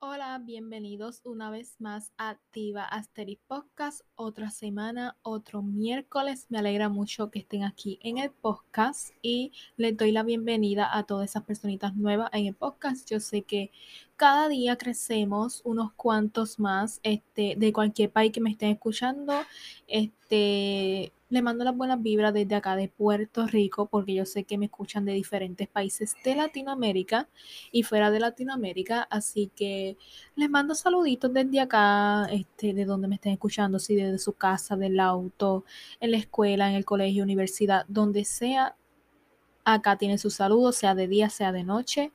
Hola, bienvenidos una vez más a Diva Asterix Podcast. Otra semana, otro miércoles. Me alegra mucho que estén aquí en el podcast y les doy la bienvenida a todas esas personitas nuevas en el podcast. Yo sé que cada día crecemos unos cuantos más este, de cualquier país que me estén escuchando. Este, le mando las buenas vibras desde acá de Puerto Rico, porque yo sé que me escuchan de diferentes países de Latinoamérica y fuera de Latinoamérica. Así que les mando saluditos desde acá, este, de donde me estén escuchando, si desde su casa, del auto, en la escuela, en el colegio, universidad, donde sea. Acá tienen sus saludos, sea de día, sea de noche.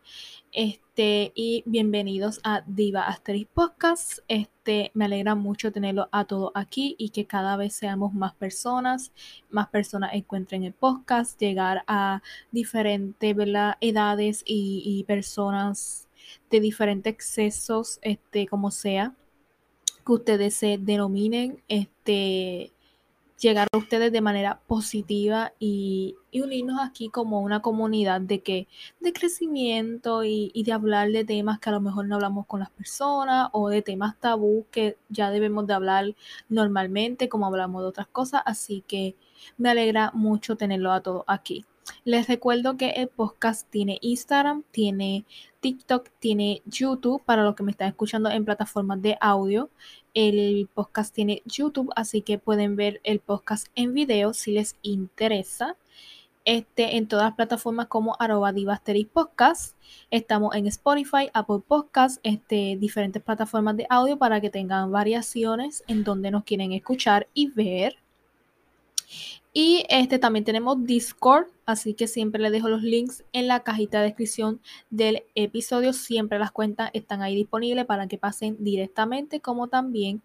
Este, y bienvenidos a Diva Asterix Podcast. Este, me alegra mucho tenerlo a todos aquí y que cada vez seamos más personas, más personas encuentren el podcast, llegar a diferentes edades y, y, personas de diferentes excesos, este, como sea, que ustedes se denominen, este, llegar a ustedes de manera positiva y, unirnos aquí como una comunidad de que de crecimiento y, y, de hablar de temas que a lo mejor no hablamos con las personas o de temas tabú que ya debemos de hablar normalmente como hablamos de otras cosas. Así que me alegra mucho tenerlo a todos aquí les recuerdo que el podcast tiene Instagram, tiene TikTok, tiene YouTube para los que me están escuchando en plataformas de audio. El podcast tiene YouTube, así que pueden ver el podcast en video si les interesa. Este, en todas las plataformas como arroba podcast. Estamos en Spotify, Apple Podcast, este, diferentes plataformas de audio para que tengan variaciones en donde nos quieren escuchar y ver. Y este también tenemos Discord, así que siempre les dejo los links en la cajita de descripción del episodio. Siempre las cuentas están ahí disponibles para que pasen directamente, como también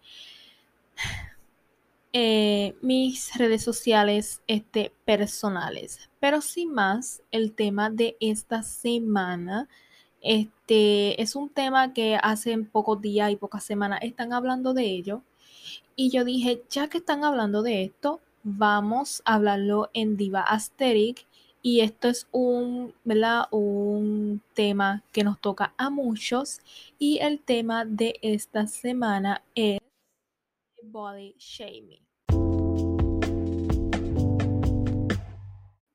eh, mis redes sociales este, personales. Pero sin más, el tema de esta semana. Este es un tema que hace pocos días y pocas semanas están hablando de ello. Y yo dije, ya que están hablando de esto, vamos a hablarlo en Diva Asterix. Y esto es un, un tema que nos toca a muchos. Y el tema de esta semana es body shaming.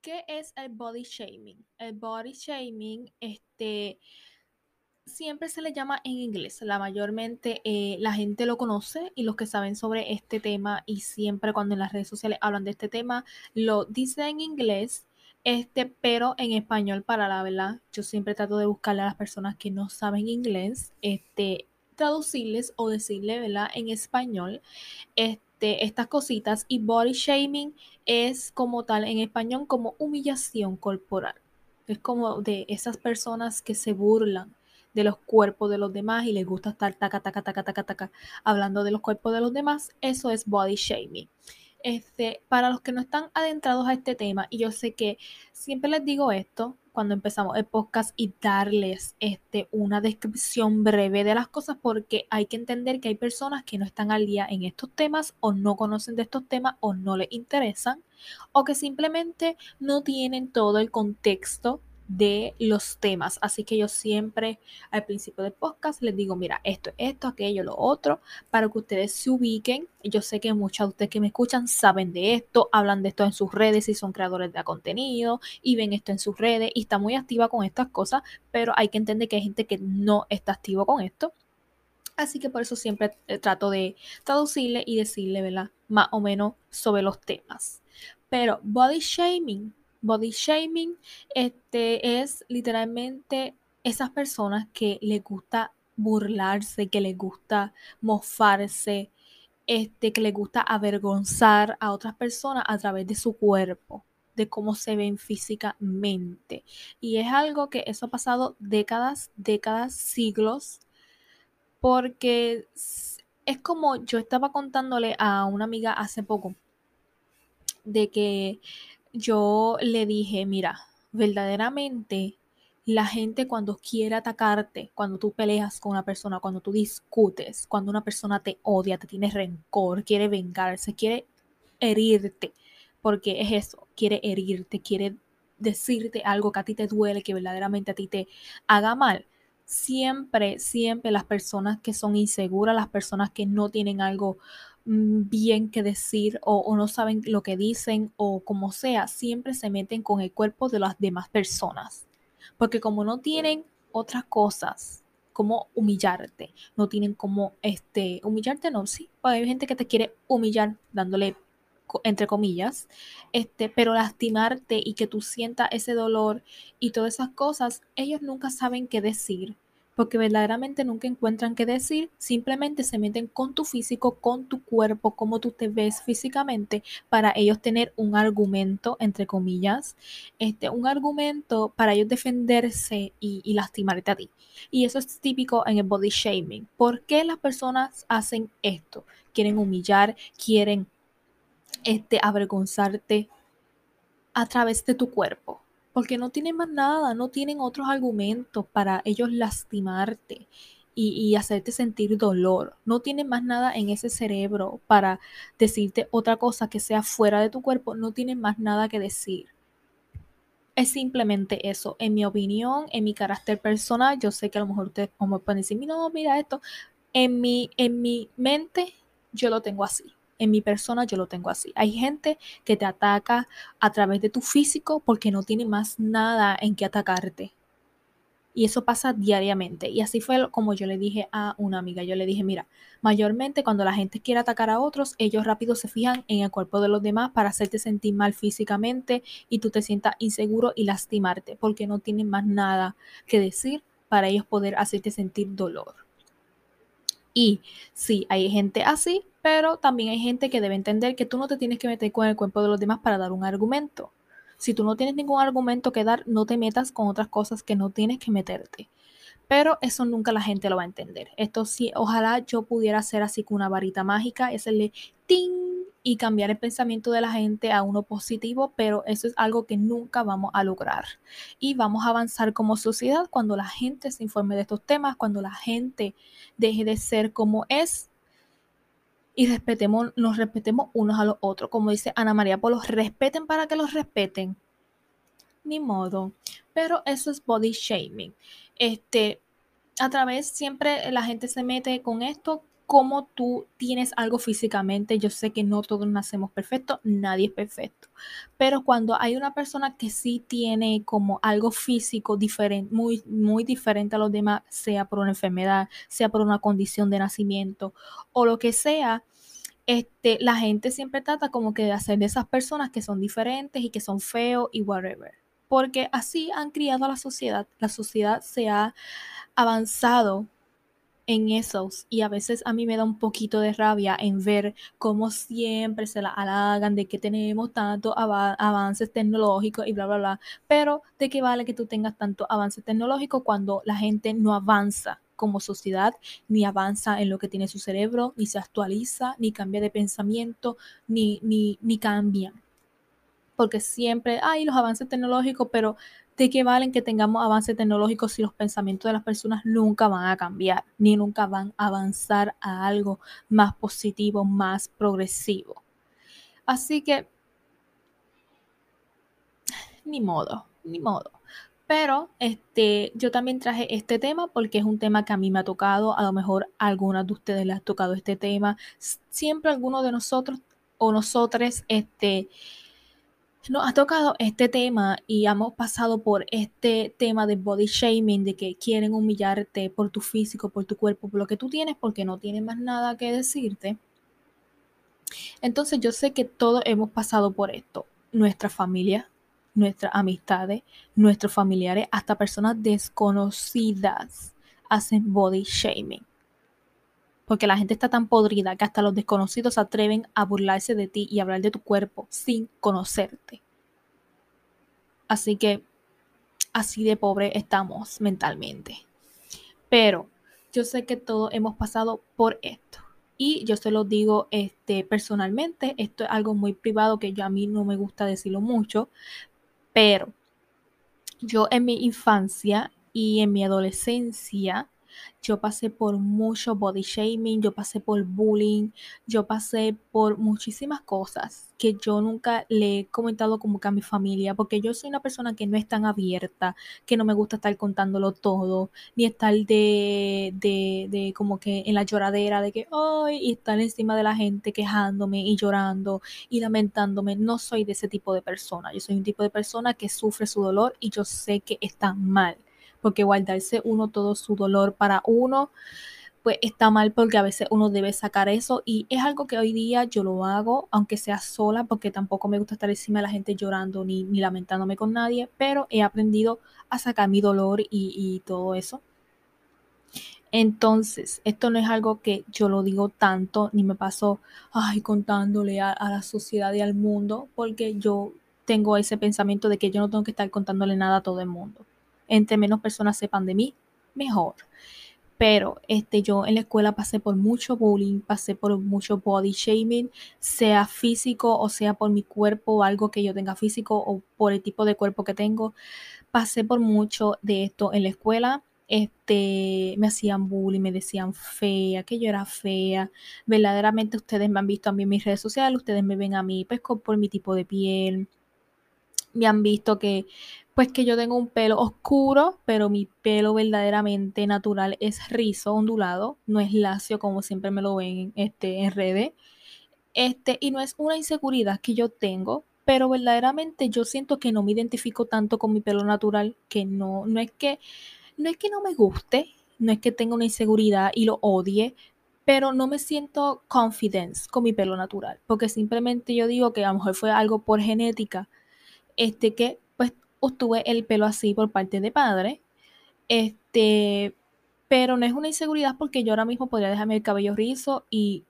¿Qué es el body shaming? El body shaming, este, siempre se le llama en inglés. La mayormente eh, la gente lo conoce y los que saben sobre este tema y siempre cuando en las redes sociales hablan de este tema lo dicen en inglés. Este, pero en español para la verdad, yo siempre trato de buscarle a las personas que no saben inglés, este, traducirles o decirle, ¿verdad? En español, este, estas cositas y body shaming es como tal en español como humillación corporal. Es como de esas personas que se burlan de los cuerpos de los demás y les gusta estar taca, taca, taca, taca, taca, hablando de los cuerpos de los demás, eso es body shaming. Este, para los que no están adentrados a este tema, y yo sé que siempre les digo esto cuando empezamos el podcast y darles este, una descripción breve de las cosas, porque hay que entender que hay personas que no están al día en estos temas o no conocen de estos temas o no les interesan o que simplemente no tienen todo el contexto de los temas. Así que yo siempre al principio del podcast les digo, mira, esto, esto, aquello, lo otro, para que ustedes se ubiquen. Yo sé que muchos de ustedes que me escuchan saben de esto, hablan de esto en sus redes y son creadores de contenido y ven esto en sus redes y está muy activa con estas cosas, pero hay que entender que hay gente que no está activo con esto. Así que por eso siempre eh, trato de traducirle y decirle, ¿verdad? Más o menos sobre los temas. Pero body shaming body shaming este, es literalmente esas personas que les gusta burlarse, que les gusta mofarse, este, que les gusta avergonzar a otras personas a través de su cuerpo, de cómo se ven físicamente. Y es algo que eso ha pasado décadas, décadas, siglos, porque es como yo estaba contándole a una amiga hace poco, de que yo le dije, mira, verdaderamente la gente cuando quiere atacarte, cuando tú peleas con una persona, cuando tú discutes, cuando una persona te odia, te tiene rencor, quiere vengarse, quiere herirte, porque es eso, quiere herirte, quiere decirte algo que a ti te duele, que verdaderamente a ti te haga mal. Siempre, siempre las personas que son inseguras, las personas que no tienen algo bien que decir o, no saben lo que dicen o como sea, siempre se meten con el cuerpo de las demás personas. Porque como no tienen otras cosas como humillarte, no tienen como este humillarte, no, sí, hay gente que te quiere humillar dándole entre comillas, este, pero lastimarte y que tú sientas ese dolor y todas esas cosas, ellos nunca saben qué decir, porque verdaderamente nunca encuentran qué decir, simplemente se meten con tu físico, con tu cuerpo, cómo tú te ves físicamente, para ellos tener un argumento, entre comillas, este, un argumento para ellos defenderse y, lastimarte a ti. Y eso es típico en el body shaming. ¿Por qué las personas hacen esto? Quieren humillar, quieren este, avergonzarte a través de tu cuerpo, porque no tienen más nada, no tienen otros argumentos para ellos lastimarte y, hacerte sentir dolor. No tienen más nada en ese cerebro para decirte otra cosa que sea fuera de tu cuerpo, no tienen más nada que decir. Es simplemente eso. En mi opinión, en mi carácter personal, yo sé que a lo mejor ustedes como pueden decir, no, mira esto. En mi, en mi mente, yo lo tengo así en mi persona yo lo tengo así. Hay gente que te ataca a través de tu físico porque no tiene más nada en que atacarte. Y eso pasa diariamente. Y así fue como yo le dije a una amiga. Yo le dije, mira, mayormente cuando la gente quiere atacar a otros, ellos rápido se fijan en el cuerpo de los demás para hacerte sentir mal físicamente y tú te sientas inseguro y lastimarte porque no tienen más nada que decir para ellos poder hacerte sentir dolor. Y sí, hay gente así, pero también hay gente que debe entender que tú no te tienes que meter con el cuerpo de los demás para dar un argumento. Si tú no tienes ningún argumento que dar, no te metas con otras cosas que no tienes que meterte. Pero eso nunca la gente lo va a entender. Esto sí, ojalá yo pudiera hacer así con una varita mágica, le ting y cambiar el pensamiento de la gente a uno positivo, pero eso es algo que nunca vamos a lograr. Y vamos a avanzar como sociedad cuando la gente se informe de estos temas, cuando la gente deje de ser como es y respetemos, nos respetemos unos a los otros. Como dice Ana María los respeten para que los respeten. Ni modo. Pero eso es body shaming. Este, a través siempre la gente se mete con esto como tú tienes algo físicamente. Yo sé que no todos nacemos perfectos, nadie es perfecto. Pero cuando hay una persona que sí tiene como algo físico diferente, muy, muy diferente a los demás, sea por una enfermedad, sea por una condición de nacimiento o lo que sea, este, la gente siempre trata como que de hacer de esas personas que son diferentes y que son feos y whatever. Porque así han criado la sociedad. La sociedad se ha avanzado en esos y a veces a mí me da un poquito de rabia en ver cómo siempre se la halagan de que tenemos tantos avances tecnológicos y bla, bla, bla. Pero de qué vale que tú tengas tantos avances tecnológicos cuando la gente no avanza como sociedad, ni avanza en lo que tiene su cerebro, ni se actualiza, ni cambia de pensamiento, ni, ni, ni cambia. Porque siempre hay los avances tecnológicos, pero ¿de qué valen que tengamos avances tecnológicos si los pensamientos de las personas nunca van a cambiar, ni nunca van a avanzar a algo más positivo, más progresivo? Así que, ni modo, ni modo. Pero este, yo también traje este tema porque es un tema que a mí me ha tocado, a lo mejor a algunas de ustedes les ha tocado este tema. Siempre alguno de nosotros o nosotros este, nos ha tocado este tema y hemos pasado por este tema de body shaming, de que quieren humillarte por tu físico, por tu cuerpo, por lo que tú tienes, porque no tienes más nada que decirte. Entonces yo sé que todos hemos pasado por esto. Nuestra familia, nuestras amistades, nuestros familiares, hasta personas desconocidas hacen body shaming. Porque la gente está tan podrida que hasta los desconocidos se atreven a burlarse de ti y hablar de tu cuerpo sin conocerte. Así que así de pobre estamos mentalmente. Pero yo sé que todos hemos pasado por esto. Y yo se lo digo este, personalmente, esto es algo muy privado que yo a mí no me gusta decirlo mucho, pero yo en mi infancia y en mi adolescencia yo pasé por mucho body shaming, yo pasé por bullying, yo pasé por muchísimas cosas que yo nunca le he comentado como que a mi familia, porque yo soy una persona que no es tan abierta, que no me gusta estar contándolo todo, ni estar de, de, de como que en la lloradera de que, ay, y estar encima de la gente quejándome y llorando y lamentándome. No soy de ese tipo de persona. Yo soy un tipo de persona que sufre su dolor y yo sé que está mal, porque guardarse uno todo su dolor para uno pues está mal porque a veces uno debe sacar eso y es algo que hoy día yo lo hago, aunque sea sola, porque tampoco me gusta estar encima de la gente llorando ni, ni lamentándome con nadie, pero he aprendido a sacar mi dolor y, todo eso. Entonces, esto no es algo que yo lo digo tanto, ni me paso, ay, contándole a, la sociedad y al mundo, porque yo tengo ese pensamiento de que yo no tengo que estar contándole nada a todo el mundo. Entre menos personas sepan de mí, mejor pero este, yo en la escuela pasé por mucho bullying, pasé por mucho body shaming, sea físico o sea por mi cuerpo o algo que yo tenga físico o por el tipo de cuerpo que tengo. Pasé por mucho de esto en la escuela. Este, me hacían bullying, me decían fea, que yo era fea. Verdaderamente ustedes me han visto a mí en mis redes sociales, ustedes me ven a mí pues por mi tipo de piel. Me han visto que pues que yo tengo un pelo oscuro, pero mi pelo verdaderamente natural es rizo, ondulado, no es lacio como siempre me lo ven este, en redes. Este, y no es una inseguridad que yo tengo, pero verdaderamente yo siento que no me identifico tanto con mi pelo natural, que no, no es que no es que no me guste, no es que tenga una inseguridad y lo odie, pero no me siento confidence con mi pelo natural, porque simplemente yo digo que a lo mejor fue algo por genética, este que tuve el pelo así por parte de padre. Este, pero no es una inseguridad porque yo ahora mismo podría dejarme el cabello rizo y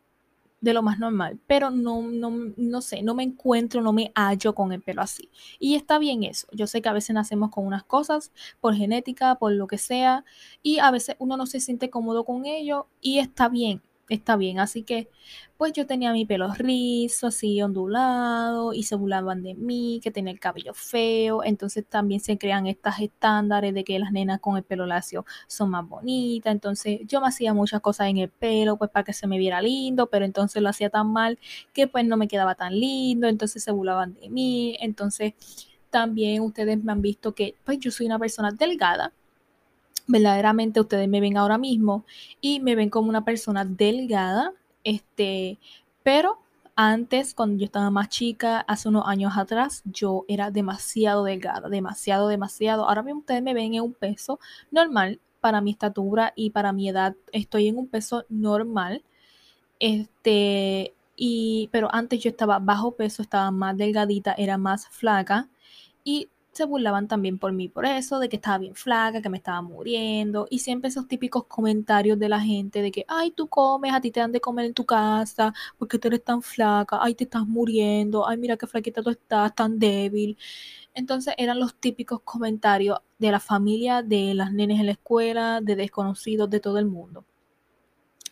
de lo más normal, pero no, no, no sé, no me encuentro, no me hallo con el pelo así. Y está bien eso. Yo sé que a veces nacemos con unas cosas por genética, por lo que sea, y a veces uno no se siente cómodo con ello y está bien está bien. Así que, pues yo tenía mi pelo rizo, así ondulado, y se burlaban de mí, que tenía el cabello feo. Entonces también se crean estas estándares de que las nenas con el pelo lacio son más bonitas. Entonces yo me hacía muchas cosas en el pelo, pues para que se me viera lindo, pero entonces lo hacía tan mal que pues no me quedaba tan lindo. Entonces se burlaban de mí. Entonces también ustedes me han visto que pues yo soy una persona delgada verdaderamente ustedes me ven ahora mismo y me ven como una persona delgada, este, pero antes, cuando yo estaba más chica, hace unos años atrás, yo era demasiado delgada, demasiado, demasiado. Ahora mismo ustedes me ven en un peso normal para mi estatura y para mi edad. Estoy en un peso normal. Este, y, pero antes yo estaba bajo peso, estaba más delgadita, era más flaca. Y se burlaban también por mí por eso, de que estaba bien flaca, que me estaba muriendo, y siempre esos típicos comentarios de la gente de que, ay, tú comes, a ti te dan de comer en tu casa, porque tú eres tan flaca, ay, te estás muriendo, ay, mira qué flaquita tú estás, tan débil. Entonces eran los típicos comentarios de la familia, de las nenes en la escuela, de desconocidos, de todo el mundo.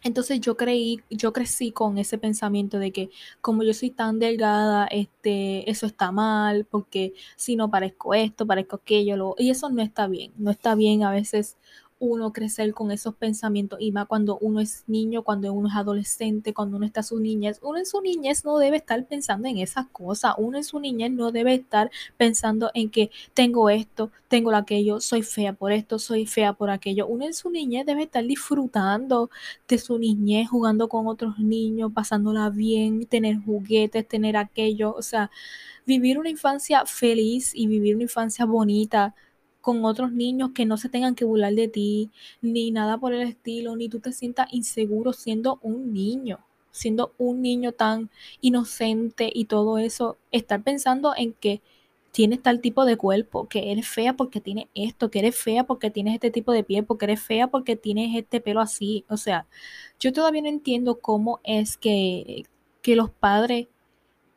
Entonces yo creí, yo crecí con ese pensamiento de que como yo soy tan delgada, este, eso está mal, porque si no parezco esto, parezco aquello, lo, y eso no está bien, no está bien a veces uno crecer con esos pensamientos y más cuando uno es niño, cuando uno es adolescente, cuando uno está en su niñez. Uno en su niñez no debe estar pensando en esas cosas. Uno en su niñez no debe estar pensando en que tengo esto, tengo aquello, soy fea por esto, soy fea por aquello. Uno en su niñez debe estar disfrutando de su niñez, jugando con otros niños, pasándola bien, tener juguetes, tener aquello. O sea, vivir una infancia feliz y vivir una infancia bonita con otros niños que no se tengan que burlar de ti, ni nada por el estilo, ni tú te sientas inseguro siendo un niño, siendo un niño tan inocente y todo eso, estar pensando en que tienes tal tipo de cuerpo, que eres fea porque tienes esto, que eres fea porque tienes este tipo de piel, porque eres fea porque tienes este pelo así. O sea, yo todavía no entiendo cómo es que, que los padres,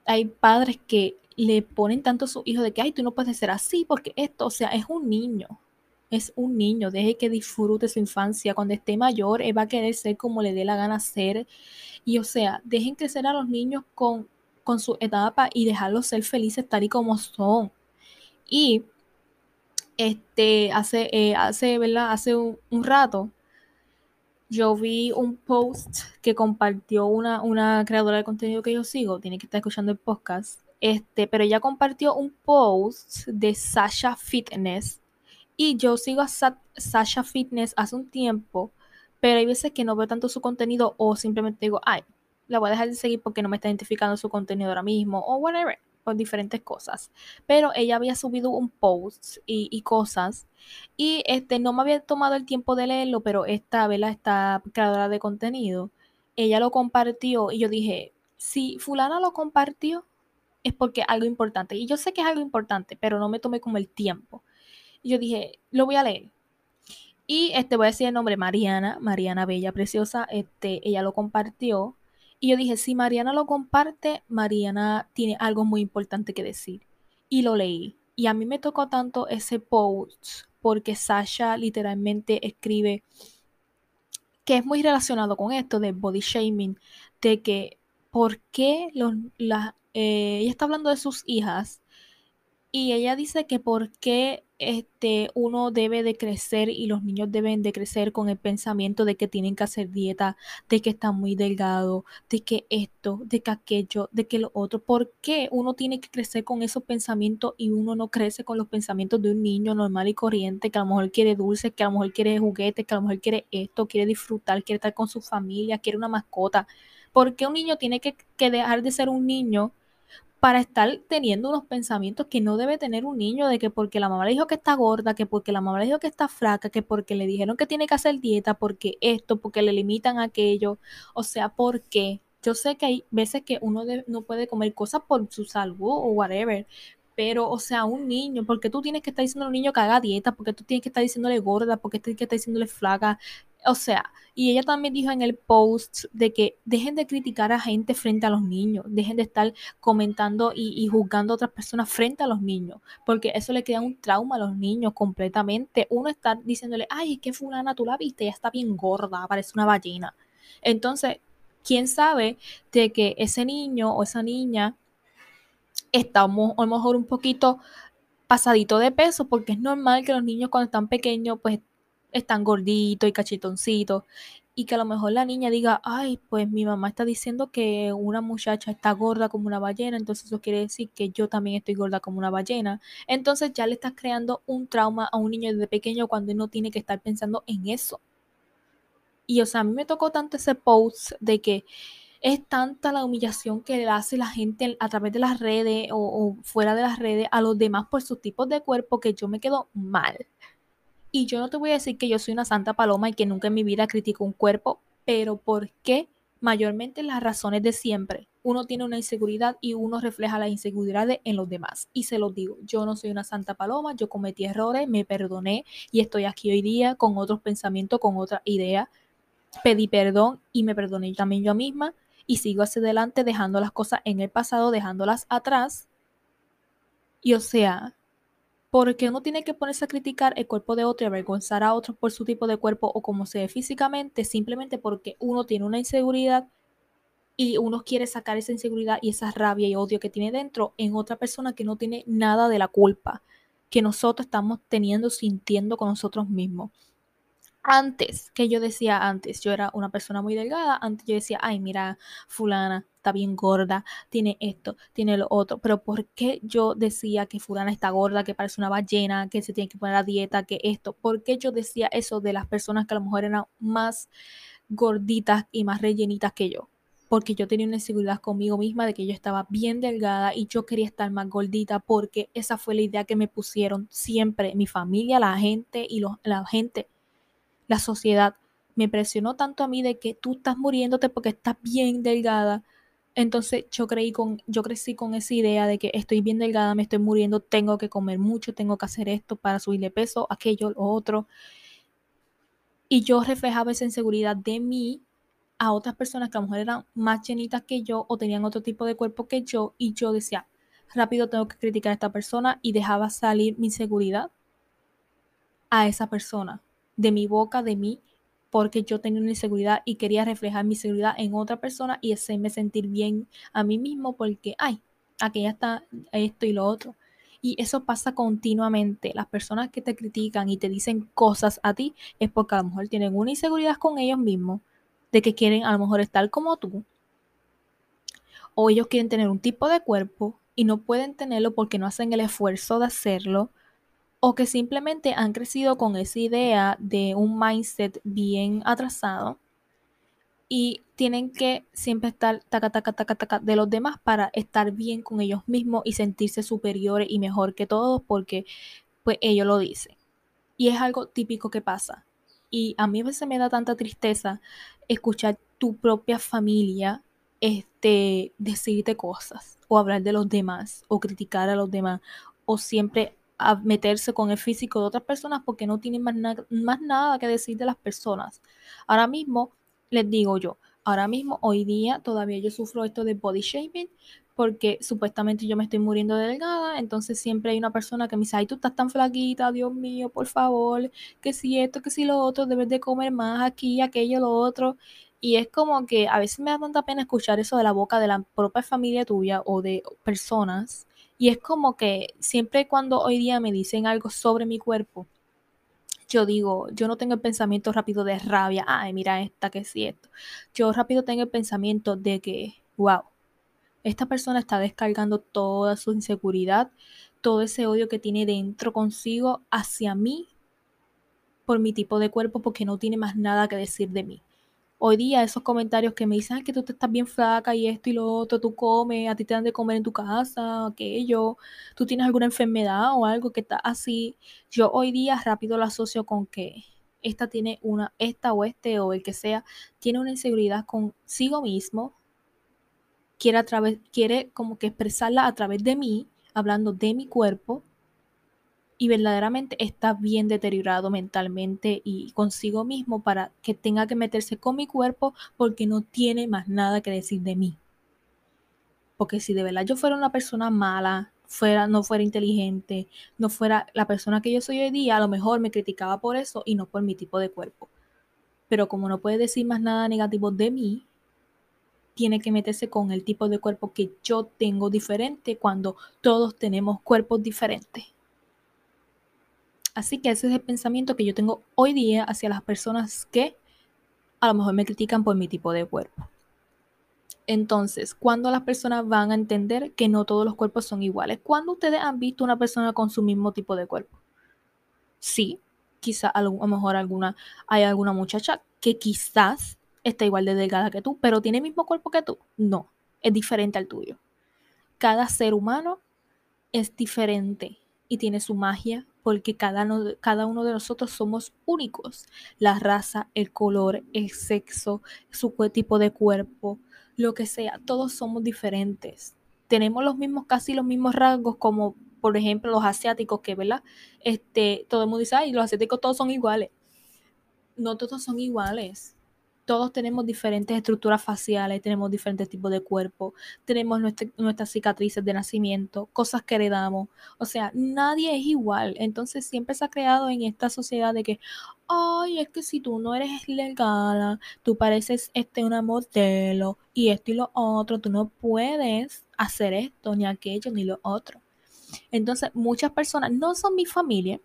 hay padres que le ponen tanto a su hijo de que, ay, tú no puedes ser así porque esto, o sea, es un niño, es un niño, deje que disfrute su infancia, cuando esté mayor, él va a querer ser como le dé la gana ser, y o sea, dejen crecer a los niños con, con su etapa y dejarlos ser felices tal y como son. Y este, hace, eh, hace, ¿verdad? Hace un, un rato, yo vi un post que compartió una, una creadora de contenido que yo sigo, tiene que estar escuchando el podcast, este, pero ella compartió un post de Sasha Fitness y yo sigo a Sasha Fitness hace un tiempo, pero hay veces que no veo tanto su contenido o simplemente digo, ay, la voy a dejar de seguir porque no me está identificando su contenido ahora mismo o whatever, por diferentes cosas. Pero ella había subido un post y, cosas y este no me había tomado el tiempo de leerlo, pero esta, vela Esta creadora de contenido, ella lo compartió y yo dije, si fulana lo compartió, es porque algo importante. Y yo sé que es algo importante, pero no me tomé como el tiempo. Y yo dije, lo voy a leer. Y este voy a decir el nombre Mariana, Mariana Bella Preciosa, este ella lo compartió y yo dije, si Mariana lo comparte, Mariana tiene algo muy importante que decir. Y lo leí. Y a mí me tocó tanto ese post porque Sasha literalmente escribe que es muy relacionado con esto de body shaming, de que por qué los, eh, ella está hablando de sus hijas y ella dice que por qué este, uno debe de crecer y los niños deben de crecer con el pensamiento de que tienen que hacer dieta, de que están muy delgado, de que esto, de que aquello, de que lo otro. ¿Por qué uno tiene que crecer con esos pensamientos y uno no crece con los pensamientos de un niño normal y corriente que a lo mejor quiere dulces, que a lo mejor quiere juguetes, que a lo mejor quiere esto, quiere disfrutar, quiere estar con su familia, quiere una mascota? ¿Por qué un niño tiene que dejar de ser un niño? Para estar teniendo unos pensamientos que no debe tener un niño de que porque la mamá le dijo que está gorda, que porque la mamá le dijo que está flaca, que porque le dijeron que tiene que hacer dieta, porque esto, porque le limitan aquello, o sea, ¿por qué? Yo sé que hay veces que uno no puede comer cosas por su salud o whatever, pero, o sea, un niño, porque tú tienes que estar diciendo a un niño que haga dieta, porque tú tienes que estar diciéndole gorda, porque tienes que estar diciéndole flaca, o sea, y ella también dijo en el post de que dejen de criticar a gente frente a los niños, dejen de estar comentando y, juzgando a otras personas frente a los niños, porque eso le crea un trauma a los niños completamente. Uno está diciéndole, ay, es que fulana, tú la viste, ya está bien gorda, parece una ballena. Entonces, quién sabe de que ese niño o esa niña está a lo mejor un poquito pasadito de peso, porque es normal que los niños cuando están pequeños, pues están gorditos y cachetoncitos. Y que a lo mejor la niña diga, ay, pues mi mamá está diciendo que una muchacha está gorda como una ballena, entonces eso quiere decir que yo también estoy gorda como una ballena. Entonces ya le estás creando un trauma a un niño desde pequeño cuando no tiene que estar pensando en eso. Y o sea, a mí me tocó tanto ese post de que es tanta la humillación que le hace la gente a través de las redes o, o, fuera de las redes a los demás por sus tipos de cuerpo que yo me quedo mal. Y yo no te voy a decir que yo soy una santa paloma y que nunca en mi vida critico un cuerpo, pero ¿por qué? Mayormente las razones de siempre. Uno tiene una inseguridad y uno refleja las inseguridades en los demás. Y se los digo, yo no soy una santa paloma, yo cometí errores, me perdoné y estoy aquí hoy día con otros pensamientos, con otra idea. Pedí perdón y me perdoné también yo misma y sigo hacia adelante dejando las cosas en el pasado, dejándolas atrás. Y o sea, porque uno tiene que ponerse a criticar el cuerpo de otro y avergonzar a otros por su tipo de cuerpo o como se ve físicamente, simplemente porque uno tiene una inseguridad y uno quiere sacar esa inseguridad y esa rabia y odio que tiene dentro en otra persona que no tiene nada de la culpa que nosotros estamos teniendo, sintiendo con nosotros mismos antes, que yo decía antes, yo era una persona muy delgada, antes yo decía, ay, mira, fulana está bien gorda, tiene esto, tiene lo otro, pero ¿por qué yo decía que fulana está gorda, que parece una ballena, que se tiene que poner a dieta, que esto? ¿Por qué yo decía eso de las personas que a lo mejor eran más gorditas y más rellenitas que yo? Porque yo tenía una inseguridad conmigo misma de que yo estaba bien delgada y yo quería estar más gordita porque esa fue la idea que me pusieron siempre, mi familia, la gente y la gente la sociedad me presionó tanto a mí de que tú estás muriéndote porque estás bien delgada. Entonces yo creí con, yo crecí con esa idea de que estoy bien delgada, me estoy muriendo, tengo que comer mucho, tengo que hacer esto para subirle peso, aquello, lo otro. Y yo reflejaba esa inseguridad de mí a otras personas que a lo mejor eran más llenitas que yo o tenían otro tipo de cuerpo que yo y yo decía, rápido tengo que criticar a esta persona y dejaba salir mi inseguridad a esa persona de mi boca, de mí, porque yo tenía una inseguridad y quería reflejar mi seguridad en otra persona y hacerme sentir bien a mí mismo porque, ay, aquella está esto y lo otro. Y eso pasa continuamente. Las personas que te critican y te dicen cosas a ti es porque a lo mejor tienen una inseguridad con ellos mismos, de que quieren a lo mejor estar como tú, o ellos quieren tener un tipo de cuerpo y no pueden tenerlo porque no hacen el esfuerzo de hacerlo, o que simplemente han crecido con esa idea de un mindset bien atrasado y tienen que siempre estar taca, taca, taca, taca de los demás para estar bien con ellos mismos y sentirse superiores y mejor que todos porque pues ellos lo dicen. Y es algo típico que pasa. Y a mí a veces me da tanta tristeza escuchar tu propia familia este, decirte cosas o hablar de los demás o criticar a los demás o siempre a meterse con el físico de otras personas porque no tienen más, más nada que decir de las personas. Ahora mismo, les digo yo, ahora mismo, hoy día, todavía yo sufro esto de body shaming porque supuestamente yo me estoy muriendo de delgada, entonces siempre hay una persona que me dice, ay, tú estás tan flaquita, Dios mío, por favor, que si esto, que si lo otro, debes de comer más aquí, aquello, lo otro. Y es como que a veces me da tanta pena escuchar eso de la boca de la propia familia tuya o de personas. Y es como que siempre cuando hoy día me dicen algo sobre mi cuerpo, yo digo, yo no tengo el pensamiento rápido de rabia, ay, mira esta, que es esto. Yo rápido tengo el pensamiento de que, wow, esta persona está descargando toda su inseguridad, todo ese odio que tiene dentro consigo hacia mí por mi tipo de cuerpo porque no tiene más nada que decir de mí hoy día esos comentarios que me dicen que tú te estás bien flaca y esto y lo otro, tú comes, a ti te dan de comer en tu casa, aquello, tú tienes alguna enfermedad o algo que está así, yo hoy día rápido lo asocio con que esta tiene una, esta o este o el que sea, tiene una inseguridad consigo mismo, quiere, a través, quiere como que expresarla a través de mí, hablando de mi cuerpo, y verdaderamente está bien deteriorado mentalmente y consigo mismo para que tenga que meterse con mi cuerpo porque no tiene más nada que decir de mí. Porque si de verdad yo fuera una persona mala, fuera, no fuera inteligente, no fuera la persona que yo soy hoy día, a lo mejor me criticaba por eso y no por mi tipo de cuerpo. Pero como no puede decir más nada negativo de mí, tiene que meterse con el tipo de cuerpo que yo tengo diferente cuando todos tenemos cuerpos diferentes. Así que ese es el pensamiento que yo tengo hoy día hacia las personas que a lo mejor me critican por mi tipo de cuerpo. Entonces, ¿cuándo las personas van a entender que no todos los cuerpos son iguales? ¿Cuándo ustedes han visto una persona con su mismo tipo de cuerpo? Sí, quizá a lo mejor alguna, hay alguna muchacha que quizás está igual de delgada que tú, pero tiene el mismo cuerpo que tú. No, es diferente al tuyo. Cada ser humano es diferente y tiene su magia, porque cada, cada uno de nosotros somos únicos. La raza, el color, el sexo, su tipo de cuerpo, lo que sea, todos somos diferentes. Tenemos los mismos, casi los mismos rasgos como por ejemplo los asiáticos que, ¿verdad? Este, todo el mundo dice, ay, los asiáticos todos son iguales. No todos son iguales todos tenemos diferentes estructuras faciales, tenemos diferentes tipos de cuerpo, tenemos nuestras cicatrices de nacimiento, cosas que heredamos. O sea, nadie es igual. Entonces siempre se ha creado en esta sociedad de que, ay, es que si tú no eres legal, tú pareces este una modelo y esto y lo otro, tú no puedes hacer esto, ni aquello, ni lo otro. Entonces, muchas personas, no son mi familia,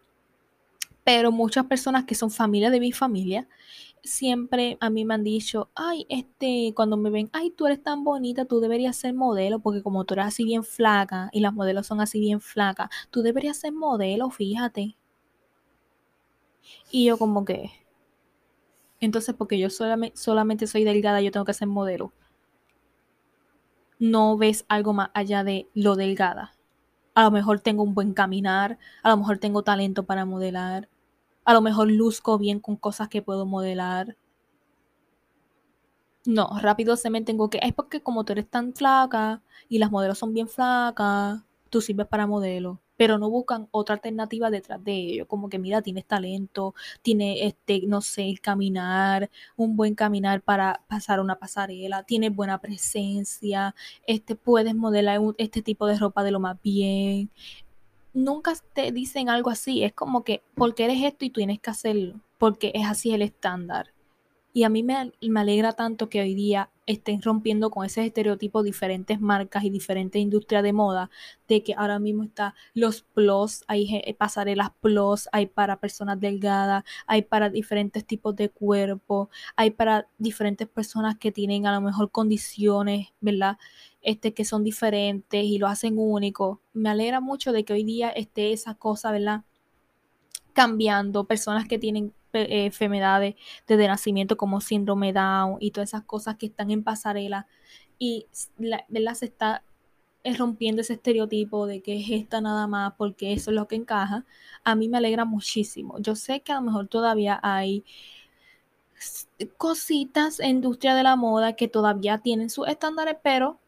pero muchas personas que son familia de mi familia, siempre a mí me han dicho, ay, este, cuando me ven, ay, tú eres tan bonita, tú deberías ser modelo, porque como tú eres así bien flaca y las modelos son así bien flacas, tú deberías ser modelo, fíjate. Y yo como que, entonces porque yo solamente, solamente soy delgada, yo tengo que ser modelo. No ves algo más allá de lo delgada. A lo mejor tengo un buen caminar, a lo mejor tengo talento para modelar, a lo mejor luzco bien con cosas que puedo modelar. No, rápido se me tengo que. Es porque como tú eres tan flaca y las modelos son bien flacas, tú sirves para modelo. Pero no buscan otra alternativa detrás de ello. Como que, mira, tienes talento, tiene este, no sé, caminar, un buen caminar para pasar una pasarela, tienes buena presencia, este, puedes modelar este tipo de ropa de lo más bien nunca te dicen algo así. Es como que, porque eres esto y tienes que hacerlo, porque es así el estándar. Y a mí me, alegra tanto que hoy día estén rompiendo con ese estereotipo diferentes marcas y diferentes industrias de moda, de que ahora mismo está los plus, hay pasarelas plus, hay para personas delgadas, hay para diferentes tipos de cuerpo, hay para diferentes personas que tienen a lo mejor condiciones, ¿verdad? Este, que son diferentes y lo hacen único. Me alegra mucho de que hoy día esté esa cosa, ¿verdad? Cambiando, personas que tienen eh, enfermedades desde nacimiento como síndrome Down y todas esas cosas que están en pasarela. Y la, se está rompiendo ese estereotipo de que es esta nada más porque eso es lo que encaja, a mí me alegra muchísimo. Yo sé que a lo mejor todavía hay cositas en industria de la moda que todavía tienen sus estándares, pero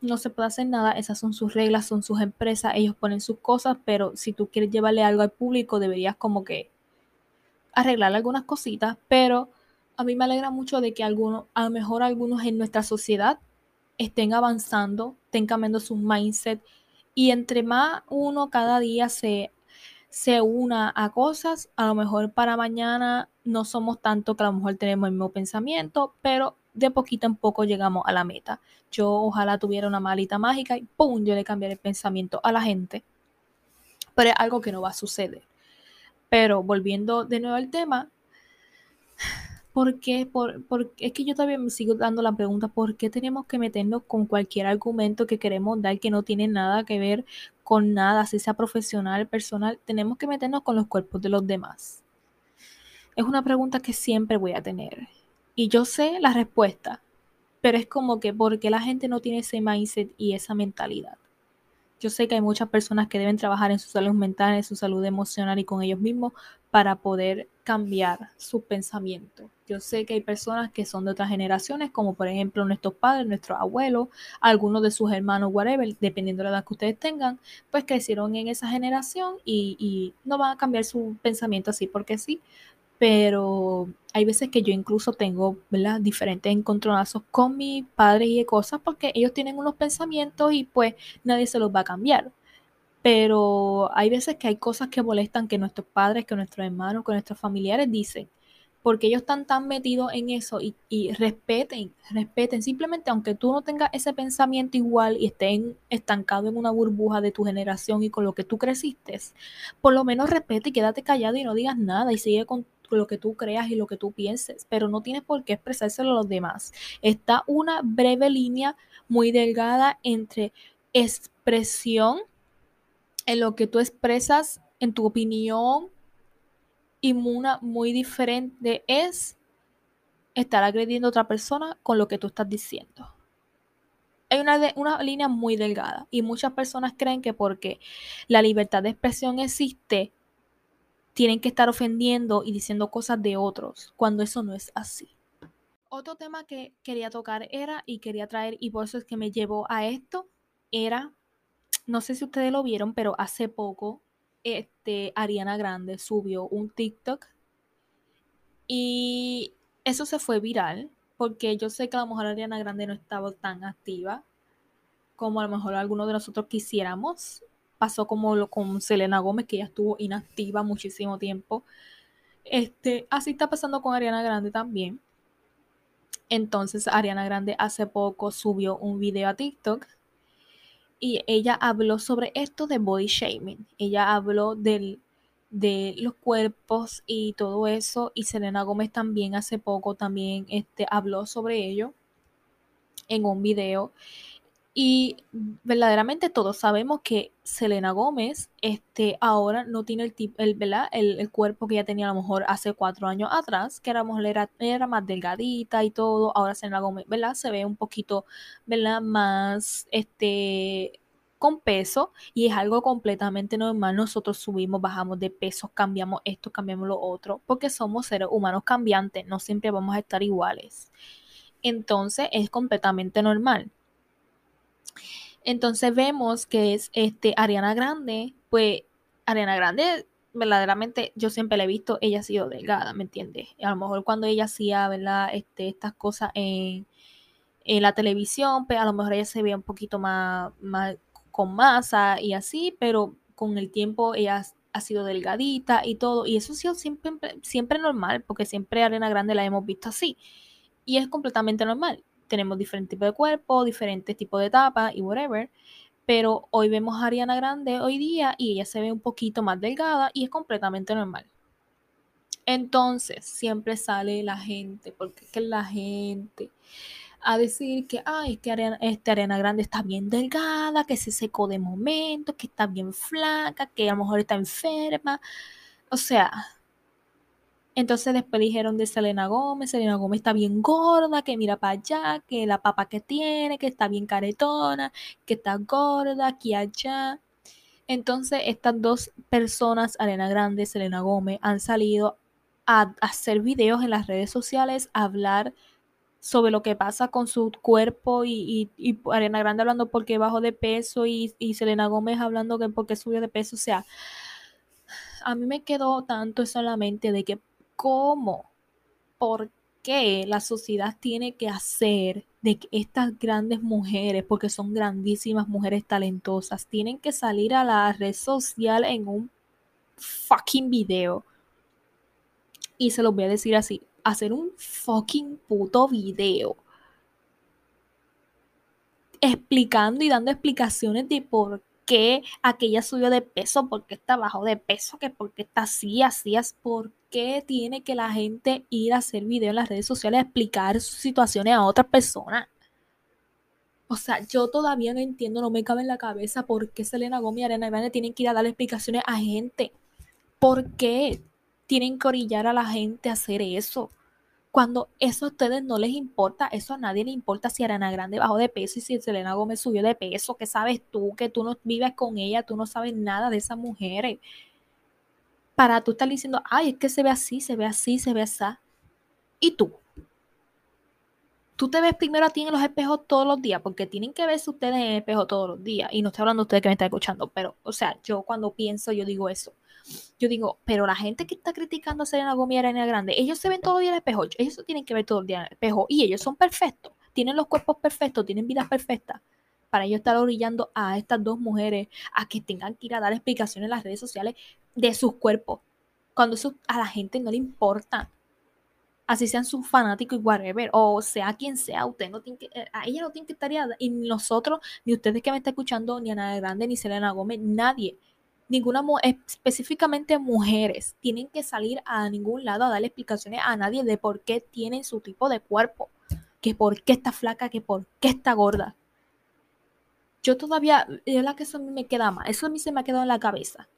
no se puede hacer nada, esas son sus reglas, son sus empresas, ellos ponen sus cosas, pero si tú quieres llevarle algo al público, deberías como que arreglar algunas cositas, pero a mí me alegra mucho de que algunos, a lo mejor algunos en nuestra sociedad estén avanzando, estén cambiando su mindset y entre más uno cada día se, se una a cosas, a lo mejor para mañana no somos tanto que a lo mejor tenemos el mismo pensamiento, pero de poquito en poco llegamos a la meta. Yo ojalá tuviera una malita mágica y ¡pum! yo le cambiaré el pensamiento a la gente. Pero es algo que no va a suceder. Pero volviendo de nuevo al tema, ¿por qué? Es que yo todavía me sigo dando la pregunta, ¿por qué tenemos que meternos con cualquier argumento que queremos dar que no tiene nada que ver con nada, si sea profesional, personal? Tenemos que meternos con los cuerpos de los demás. Es una pregunta que siempre voy a tener. Y yo sé la respuesta, pero es como que porque la gente no tiene ese mindset y esa mentalidad. Yo sé que hay muchas personas que deben trabajar en su salud mental, en su salud emocional y con ellos mismos para poder cambiar su pensamiento. Yo sé que hay personas que son de otras generaciones, como por ejemplo nuestros padres, nuestros abuelos, algunos de sus hermanos, whatever, dependiendo de la edad que ustedes tengan, pues crecieron en esa generación y, y no van a cambiar su pensamiento así porque sí pero hay veces que yo incluso tengo ¿verdad? diferentes encontronazos con mi padre y de cosas porque ellos tienen unos pensamientos y pues nadie se los va a cambiar. Pero hay veces que hay cosas que molestan que nuestros padres, que nuestros hermanos, que nuestros familiares dicen, porque ellos están tan metidos en eso y, y respeten, respeten, simplemente aunque tú no tengas ese pensamiento igual y estés estancado en una burbuja de tu generación y con lo que tú creciste, por lo menos respete y quédate callado y no digas nada y sigue con lo que tú creas y lo que tú pienses, pero no tienes por qué expresárselo a los demás. Está una breve línea muy delgada entre expresión, en lo que tú expresas en tu opinión, y una muy diferente es estar agrediendo a otra persona con lo que tú estás diciendo. Hay una, una línea muy delgada y muchas personas creen que porque la libertad de expresión existe, tienen que estar ofendiendo y diciendo cosas de otros, cuando eso no es así. Otro tema que quería tocar era, y quería traer, y por eso es que me llevó a esto, era, no sé si ustedes lo vieron, pero hace poco, este, Ariana Grande subió un TikTok y eso se fue viral, porque yo sé que a lo mejor Ariana Grande no estaba tan activa como a lo mejor algunos de nosotros quisiéramos, pasó como lo con Selena Gómez, que ya estuvo inactiva muchísimo tiempo. Este, así está pasando con Ariana Grande también. Entonces, Ariana Grande hace poco subió un video a TikTok y ella habló sobre esto de body shaming. Ella habló del, de los cuerpos y todo eso. Y Selena Gómez también hace poco también este, habló sobre ello en un video. Y verdaderamente todos sabemos que Selena Gómez este, ahora no tiene el, tipo, el, El, cuerpo que ya tenía a lo mejor hace cuatro años atrás, que era, era, era más delgadita y todo. Ahora Selena Gómez ¿verdad? se ve un poquito ¿verdad? más este, con peso y es algo completamente normal. Nosotros subimos, bajamos de peso, cambiamos esto, cambiamos lo otro, porque somos seres humanos cambiantes, no siempre vamos a estar iguales. Entonces es completamente normal. Entonces vemos que es este Ariana Grande, pues Ariana Grande verdaderamente yo siempre la he visto, ella ha sido delgada, ¿me entiendes? A lo mejor cuando ella hacía. Este, estas cosas en, la televisión, pues a lo mejor ella se veía un poquito más, más con masa y así, pero con el tiempo ella ha sido delgadita y todo. Y eso ha sido siempre, siempre normal, porque siempre Arena Grande la hemos visto así. Y es completamente normal. Tenemos diferentes tipos de cuerpo, diferentes tipos de etapas y whatever. Pero hoy vemos a Ariana Grande hoy día y ella se ve un poquito más delgada y es completamente normal. Entonces, siempre sale la gente, porque es que la gente a decir que, ay, que Ariana, este Arena Grande está bien delgada, que se secó de momento, que está bien flaca, que a lo mejor está enferma. O sea, entonces después dijeron de Selena Gómez, Selena Gómez está bien gorda, que mira para allá, que la papa que tiene, que está bien caretona, que está gorda aquí allá. Entonces estas dos personas, Arena Grande, Selena Gómez, han salido a hacer videos en las redes sociales, a hablar sobre lo que pasa con su cuerpo y, y, Arena Grande hablando porque bajó de peso y, y, Selena Gómez hablando que porque subió de peso. O sea, a mí me quedó tanto eso en la mente de que cómo, por qué la sociedad tiene que hacer de que estas grandes mujeres, porque son grandísimas mujeres talentosas, tienen que salir a la red social en un fucking video. Y se los voy a decir así, hacer un fucking puto video explicando y dando explicaciones de por qué aquella subió de peso, por qué está bajo de peso, que por qué está así, así, es por qué tiene que la gente ir a hacer video en las redes sociales a explicar sus situaciones a otras personas. O sea, yo todavía no entiendo, no me cabe en la cabeza por qué Selena Gómez y Arena Grande tienen que ir a dar explicaciones a gente. ¿Por qué? tienen que orillar a la gente a hacer eso. Cuando eso a ustedes no les importa, eso a nadie le importa si Arana Grande bajó de peso y si Selena Gómez subió de peso, ¿qué sabes tú? Que tú no vives con ella, tú no sabes nada de esas mujeres. Para tú estar diciendo, ay, es que se ve así, se ve así, se ve así. ¿Y tú? tú te ves primero a ti en los espejos todos los días, porque tienen que verse ustedes en el espejo todos los días. Y no estoy hablando de ustedes que me están escuchando, pero, o sea, yo cuando pienso, yo digo eso. Yo digo, pero la gente que está criticando a Selena Gómez y Arena Grande, ellos se ven todos los días en el espejo. Ellos se tienen que ver todos los días en el espejo. Y ellos son perfectos. Tienen los cuerpos perfectos, tienen vidas perfectas. Para ellos estar orillando a estas dos mujeres a que tengan que ir a dar explicaciones en las redes sociales de sus cuerpos. Cuando eso a la gente no le importa así sean sus fanáticos y whatever, o sea quien sea, usted no tiene que, eh, a ella no tiene que estar y nosotros, ni ustedes que me están escuchando, ni Ana Grande, ni Selena Gómez, nadie, ninguna, específicamente mujeres, tienen que salir a ningún lado a darle explicaciones a nadie de por qué tienen su tipo de cuerpo, que por qué está flaca, que por qué está gorda. Yo todavía, es la que eso me queda más, eso a mí se me ha quedado en la cabeza,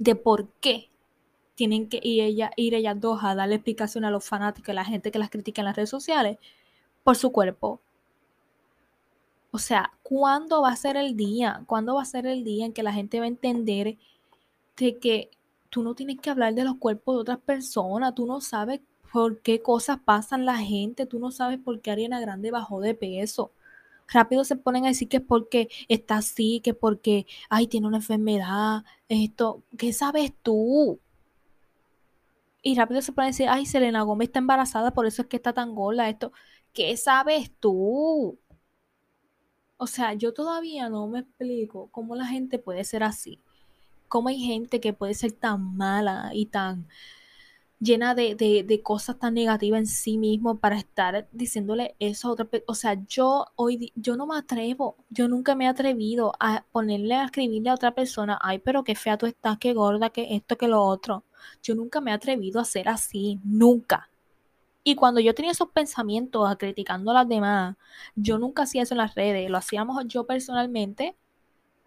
de por qué tienen que ir, ella, ir ellas dos a darle explicación a los fanáticos, a la gente que las critica en las redes sociales, por su cuerpo. O sea, ¿cuándo va a ser el día? ¿Cuándo va a ser el día en que la gente va a entender de que tú no tienes que hablar de los cuerpos de otras personas? Tú no sabes por qué cosas pasan la gente, tú no sabes por qué Ariana Grande bajó de peso. Rápido se ponen a decir que es porque está así, que porque, ay, tiene una enfermedad, esto, ¿qué sabes tú? y rápido se puede decir, ay, Selena Gómez está embarazada, por eso es que está tan gorda esto. ¿Qué sabes tú? O sea, yo todavía no me explico cómo la gente puede ser así. Cómo hay gente que puede ser tan mala y tan llena de, de, cosas tan negativas en sí mismo para estar diciéndole eso a otra persona. O sea, yo hoy, yo no me atrevo, yo nunca me he atrevido a ponerle, a escribirle a otra persona, ay, pero qué fea tú estás, qué gorda, que esto, que lo otro. Yo nunca me he atrevido a ser así, nunca. Y cuando yo tenía esos pensamientos criticando a las demás, yo nunca hacía eso en las redes, lo hacíamos yo personalmente,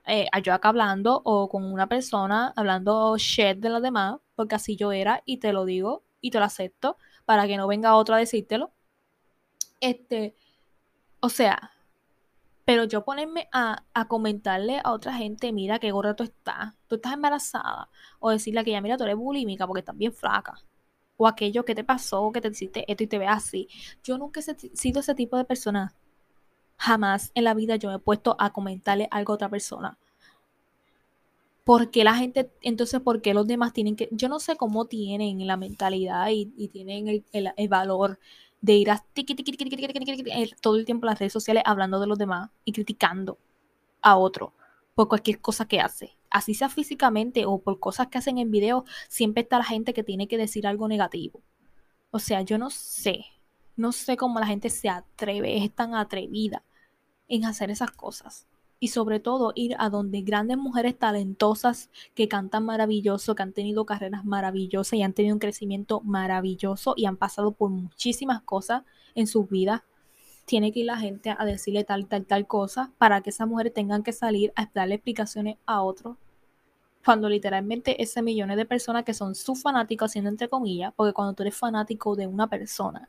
eh, yo acá hablando o con una persona hablando shit de los demás, porque así yo era y te lo digo y te lo acepto para que no venga otro a decírtelo. Este, o sea, pero yo ponerme a, comentarle a otra gente, mira qué gorda tú estás, tú estás embarazada, o decirle que ya mira, tú eres bulímica porque estás bien flaca, o aquello que te pasó, que te hiciste esto y te ve así. Yo nunca he sido ese tipo de persona. Jamás en la vida yo me he puesto a comentarle algo a otra persona. Porque la gente, entonces, ¿por qué los demás tienen que, yo no sé cómo tienen la mentalidad y, tienen el, el valor de ir a todo el tiempo en las redes sociales hablando de los demás y criticando a otro por cualquier cosa que hace. así sea físicamente o por cosas que hacen en video, siempre está la gente que tiene que decir algo negativo. O sea, yo no sé, no sé cómo la gente se atreve, es tan atrevida en hacer esas cosas. Y sobre todo ir a donde grandes mujeres talentosas que cantan maravilloso, que han tenido carreras maravillosas y han tenido un crecimiento maravilloso y han pasado por muchísimas cosas en sus vidas. Tiene que ir la gente a decirle tal, tal, tal cosa para que esas mujeres tengan que salir a darle explicaciones a otros cuando literalmente ese millones de personas que son sus fanáticos, haciendo entre comillas, porque cuando tú eres fanático de una persona,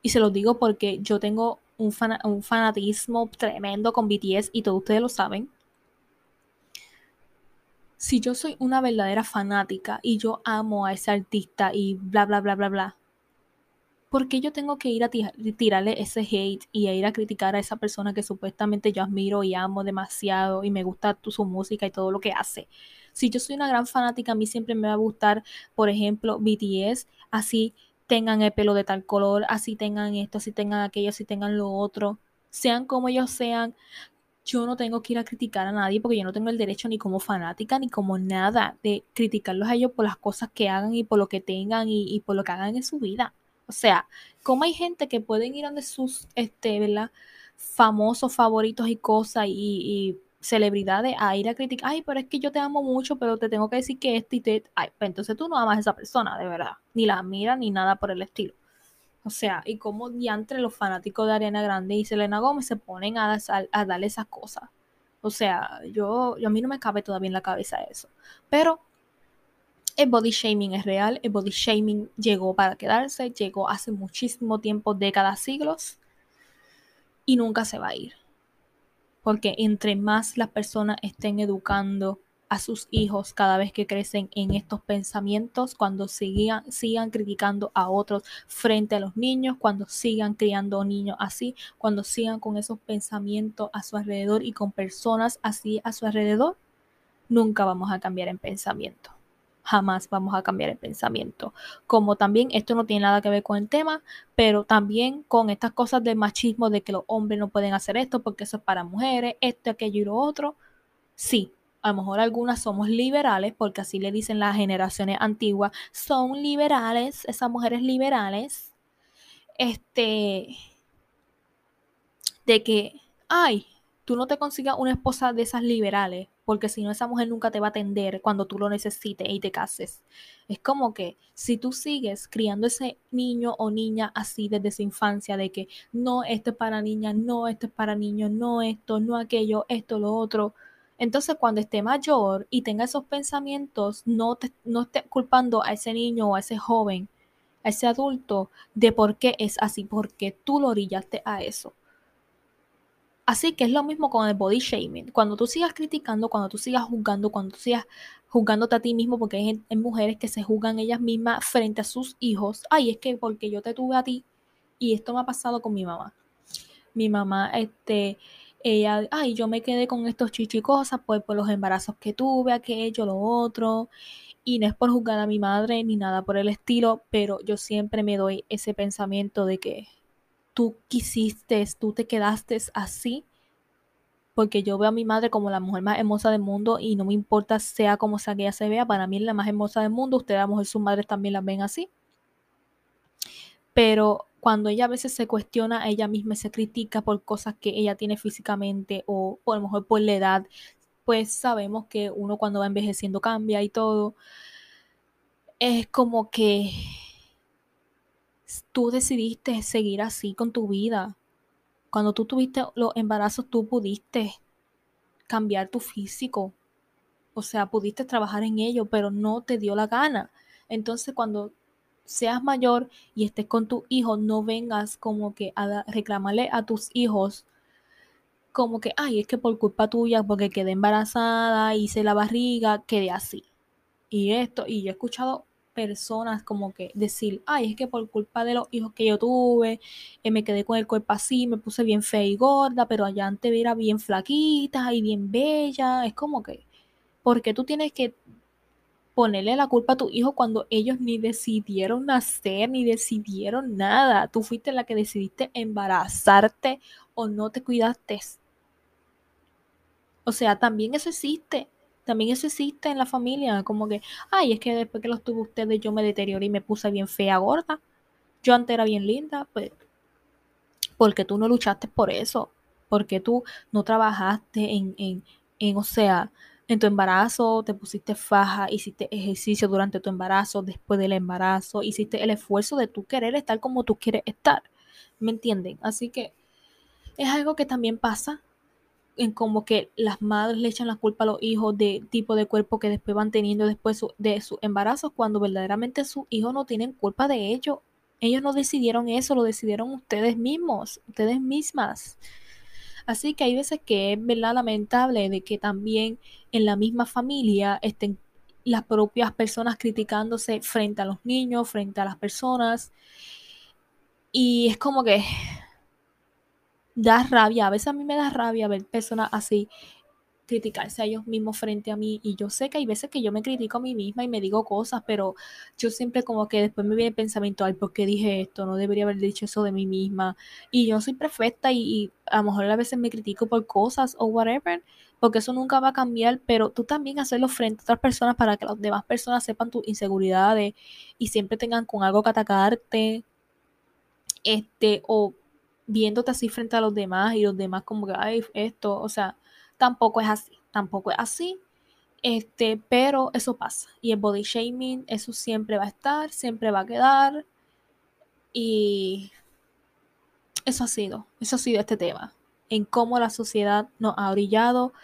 y se lo digo porque yo tengo un, un fanatismo tremendo con BTS y todos ustedes lo saben. Si yo soy una verdadera fanática y yo amo a ese artista y bla, bla, bla, bla, bla, ¿por qué yo tengo que ir a tirarle ese hate y a ir a criticar a esa persona que supuestamente yo admiro y amo demasiado y me gusta su música y todo lo que hace? Si yo soy una gran fanática, a mí siempre me va a gustar, por ejemplo, BTS, así tengan el pelo de tal color, así tengan esto, así tengan aquello, así tengan lo otro, sean como ellos sean, yo no tengo que ir a criticar a nadie porque yo no tengo el derecho ni como fanática ni como nada de criticarlos a ellos por las cosas que hagan y por lo que tengan y, por lo que hagan en su vida. O sea, como hay gente que pueden ir donde sus, este, ¿verdad? Famosos favoritos y cosas y celebridades a ir a criticar, ay, pero es que yo te amo mucho, pero te tengo que decir que este y te... Ay, pues entonces tú no amas a esa persona, de verdad. Ni la mira ni nada por el estilo. O sea, y como entre los fanáticos de Ariana Grande y Selena Gómez se ponen a, a, darle esas cosas. O sea, yo, yo a mí no me cabe todavía en la cabeza eso. Pero el body shaming es real, el body shaming llegó para quedarse, llegó hace muchísimo tiempo, décadas, siglos, y nunca se va a ir porque entre más las personas estén educando a sus hijos cada vez que crecen en estos pensamientos, cuando sigan, criticando a otros frente a los niños, cuando sigan criando niños así, cuando sigan con esos pensamientos a su alrededor y con personas así a su alrededor, nunca vamos a cambiar en pensamiento jamás vamos a cambiar el pensamiento. Como también esto no tiene nada que ver con el tema, pero también con estas cosas de machismo, de que los hombres no pueden hacer esto porque eso es para mujeres, esto, aquello y lo otro. Sí, a lo mejor algunas somos liberales, porque así le dicen las generaciones antiguas, son liberales, esas mujeres liberales, este, de que, ay, tú no te consigas una esposa de esas liberales, porque si no esa mujer nunca te va a atender cuando tú lo necesites y te cases. Es como que si tú sigues criando ese niño o niña así desde su infancia, de que no, esto es para niñas, no, esto es para niños, no esto, no aquello, esto, lo otro. Entonces cuando esté mayor y tenga esos pensamientos, no, te, no esté culpando a ese niño o a ese joven, a ese adulto, de por qué es así, porque tú lo orillaste a eso. Así que es lo mismo con el body shaming. Cuando tú sigas criticando, cuando tú sigas juzgando, cuando tú sigas juzgándote a ti mismo, porque hay, mujeres que se juzgan ellas mismas frente a sus hijos. Ay, es que porque yo te tuve a ti y esto me ha pasado con mi mamá. Mi mamá, este, ella, ay, yo me quedé con estos chichicosas pues por los embarazos que tuve, aquello, lo otro. Y no es por juzgar a mi madre ni nada por el estilo, pero yo siempre me doy ese pensamiento de que tú quisiste, tú te quedaste así, porque yo veo a mi madre como la mujer más hermosa del mundo y no me importa sea como sea que ella se vea, para mí es la más hermosa del mundo, ustedes a lo mejor sus madres también la ven así. Pero cuando ella a veces se cuestiona, ella misma se critica por cosas que ella tiene físicamente o por a lo mejor por la edad, pues sabemos que uno cuando va envejeciendo cambia y todo. Es como que tú decidiste seguir así con tu vida. Cuando tú tuviste los embarazos, tú pudiste cambiar tu físico. O sea, pudiste trabajar en ello, pero no te dio la gana. Entonces, cuando seas mayor y estés con tu hijo, no vengas como que a reclamarle a tus hijos como que, ay, es que por culpa tuya, porque quedé embarazada, hice la barriga, quedé así. Y esto, y yo he escuchado personas como que decir, ay, es que por culpa de los hijos que yo tuve, eh, me quedé con el cuerpo así, me puse bien fea y gorda, pero allá antes era bien flaquita y bien bella. Es como que, porque tú tienes que ponerle la culpa a tu hijo cuando ellos ni decidieron nacer, ni decidieron nada? Tú fuiste la que decidiste embarazarte o no te cuidaste. O sea, también eso existe. También eso existe en la familia, como que, ay, es que después que los tuve ustedes yo me deterioré y me puse bien fea gorda. Yo antes era bien linda, pues, porque tú no luchaste por eso, porque tú no trabajaste en, en, en, o sea, en tu embarazo, te pusiste faja, hiciste ejercicio durante tu embarazo, después del embarazo, hiciste el esfuerzo de tú querer estar como tú quieres estar. ¿Me entienden? Así que es algo que también pasa en como que las madres le echan la culpa a los hijos de tipo de cuerpo que después van teniendo después de su embarazo, cuando verdaderamente sus hijos no tienen culpa de ello. Ellos no decidieron eso, lo decidieron ustedes mismos, ustedes mismas. Así que hay veces que es verdad lamentable de que también en la misma familia estén las propias personas criticándose frente a los niños, frente a las personas. Y es como que da rabia, a veces a mí me da rabia ver personas así criticarse a ellos mismos frente a mí y yo sé que hay veces que yo me critico a mí misma y me digo cosas, pero yo siempre como que después me viene el pensamiento, ay, ¿por qué dije esto? No debería haber dicho eso de mí misma y yo soy perfecta y, a lo mejor a veces me critico por cosas o whatever, porque eso nunca va a cambiar, pero tú también hacerlo frente a otras personas para que las demás personas sepan tus inseguridades y siempre tengan con algo que atacarte, este, o viéndote así frente a los demás y los demás como que, ay, esto, o sea, tampoco es así, tampoco es así. Este, pero eso pasa. Y el body shaming, eso siempre va a estar, siempre va a quedar. Y eso ha sido, eso ha sido este tema. En cómo la sociedad nos ha brillado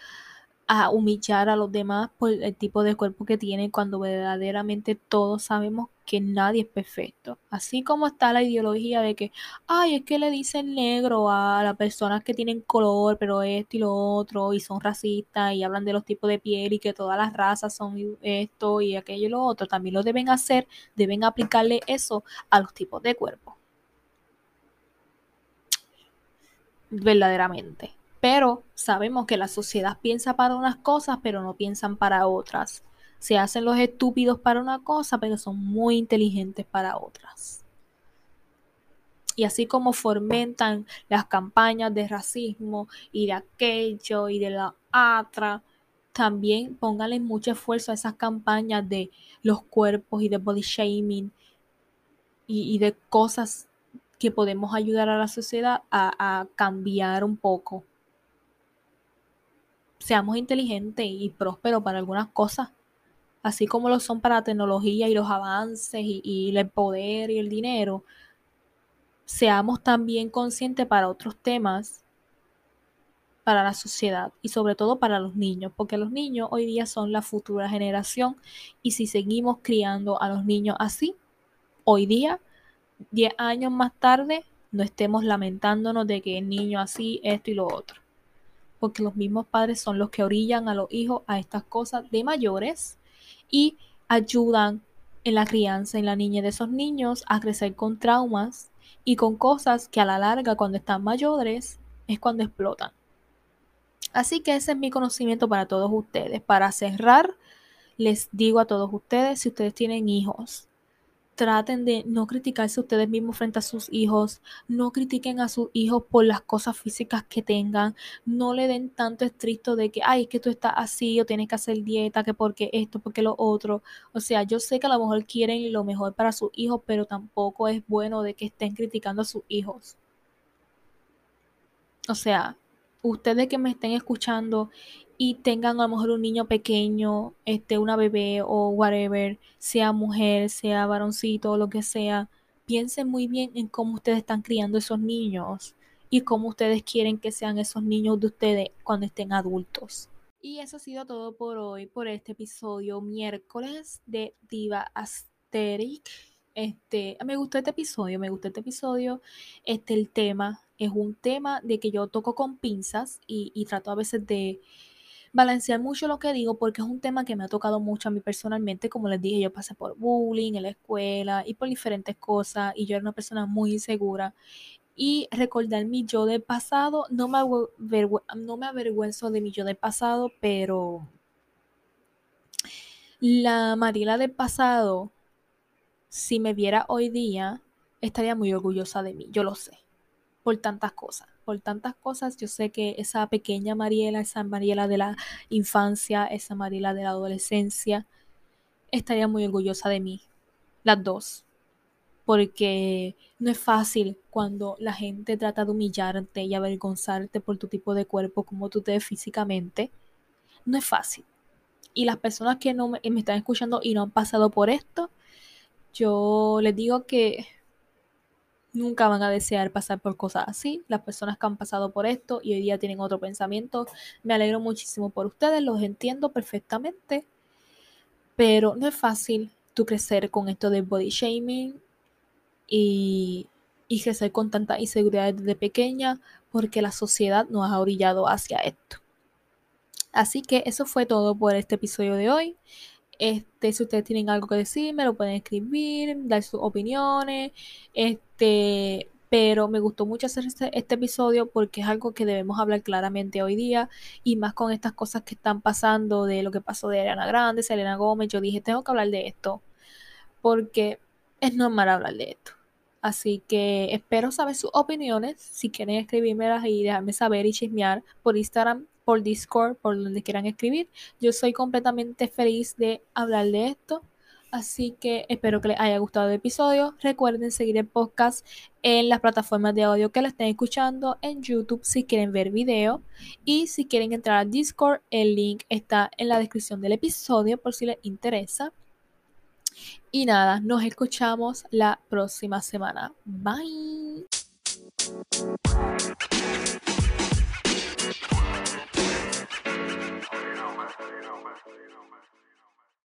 a humillar a los demás por el tipo de cuerpo que tienen cuando verdaderamente todos sabemos que nadie es perfecto. Así como está la ideología de que, ay, es que le dicen negro a las personas que tienen color, pero esto y lo otro, y son racistas y hablan de los tipos de piel y que todas las razas son esto y aquello y lo otro, también lo deben hacer, deben aplicarle eso a los tipos de cuerpo. Verdaderamente pero sabemos que la sociedad piensa para unas cosas, pero no piensan para otras. Se hacen los estúpidos para una cosa, pero son muy inteligentes para otras. Y así como fomentan las campañas de racismo y de aquello y de la otra, también pónganle mucho esfuerzo a esas campañas de los cuerpos y de body shaming y, de cosas que podemos ayudar a la sociedad a, a cambiar un poco seamos inteligentes y prósperos para algunas cosas, así como lo son para la tecnología y los avances y, el poder y el dinero, seamos también conscientes para otros temas, para la sociedad y sobre todo para los niños, porque los niños hoy día son la futura generación y si seguimos criando a los niños así, hoy día, 10 años más tarde, no estemos lamentándonos de que el niño así, esto y lo otro porque los mismos padres son los que orillan a los hijos a estas cosas de mayores y ayudan en la crianza, en la niña de esos niños a crecer con traumas y con cosas que a la larga cuando están mayores es cuando explotan. Así que ese es mi conocimiento para todos ustedes. Para cerrar, les digo a todos ustedes, si ustedes tienen hijos, traten de no criticarse ustedes mismos frente a sus hijos, no critiquen a sus hijos por las cosas físicas que tengan, no le den tanto estricto de que, ay, es que tú estás así o tienes que hacer dieta, que porque esto, porque lo otro. O sea, yo sé que a lo mejor quieren lo mejor para sus hijos, pero tampoco es bueno de que estén criticando a sus hijos. O sea, ustedes que me estén escuchando y tengan a lo mejor un niño pequeño, este, una bebé o whatever, sea mujer, sea varoncito lo que sea, piensen muy bien en cómo ustedes están criando esos niños y cómo ustedes quieren que sean esos niños de ustedes cuando estén adultos. Y eso ha sido todo por hoy, por este episodio miércoles de Diva Asteric. Este, me gustó este episodio, me gustó este episodio. Este, el tema es un tema de que yo toco con pinzas y, trato a veces de balancear mucho lo que digo porque es un tema que me ha tocado mucho a mí personalmente. Como les dije, yo pasé por bullying en la escuela y por diferentes cosas y yo era una persona muy insegura. Y recordar mi yo del pasado, no me, no me avergüenzo de mi yo del pasado, pero la Mariela del pasado, si me viera hoy día, estaría muy orgullosa de mí, yo lo sé, por tantas cosas por tantas cosas, yo sé que esa pequeña Mariela, esa Mariela de la infancia, esa Mariela de la adolescencia, estaría muy orgullosa de mí. Las dos. Porque no es fácil cuando la gente trata de humillarte y avergonzarte por tu tipo de cuerpo, como tú te ves físicamente. No es fácil. Y las personas que no me, me están escuchando y no han pasado por esto, yo les digo que nunca van a desear pasar por cosas así. Las personas que han pasado por esto y hoy día tienen otro pensamiento, me alegro muchísimo por ustedes, los entiendo perfectamente, pero no es fácil tú crecer con esto del body shaming y, y crecer con tanta inseguridad desde pequeña porque la sociedad nos ha orillado hacia esto. Así que eso fue todo por este episodio de hoy. Este, si ustedes tienen algo que decir, me lo pueden escribir, dar sus opiniones. Este, pero me gustó mucho hacer este, este, episodio porque es algo que debemos hablar claramente hoy día y más con estas cosas que están pasando de lo que pasó de Ariana Grande, Selena Gómez. Yo dije, tengo que hablar de esto porque es normal hablar de esto. Así que espero saber sus opiniones. Si quieren escribírmelas y dejarme saber y chismear por Instagram, por Discord, por donde quieran escribir. Yo soy completamente feliz de hablar de esto. Así que espero que les haya gustado el episodio. Recuerden seguir el podcast en las plataformas de audio que la estén escuchando, en YouTube si quieren ver video y si quieren entrar a Discord, el link está en la descripción del episodio por si les interesa. Y nada, nos escuchamos la próxima semana. Bye.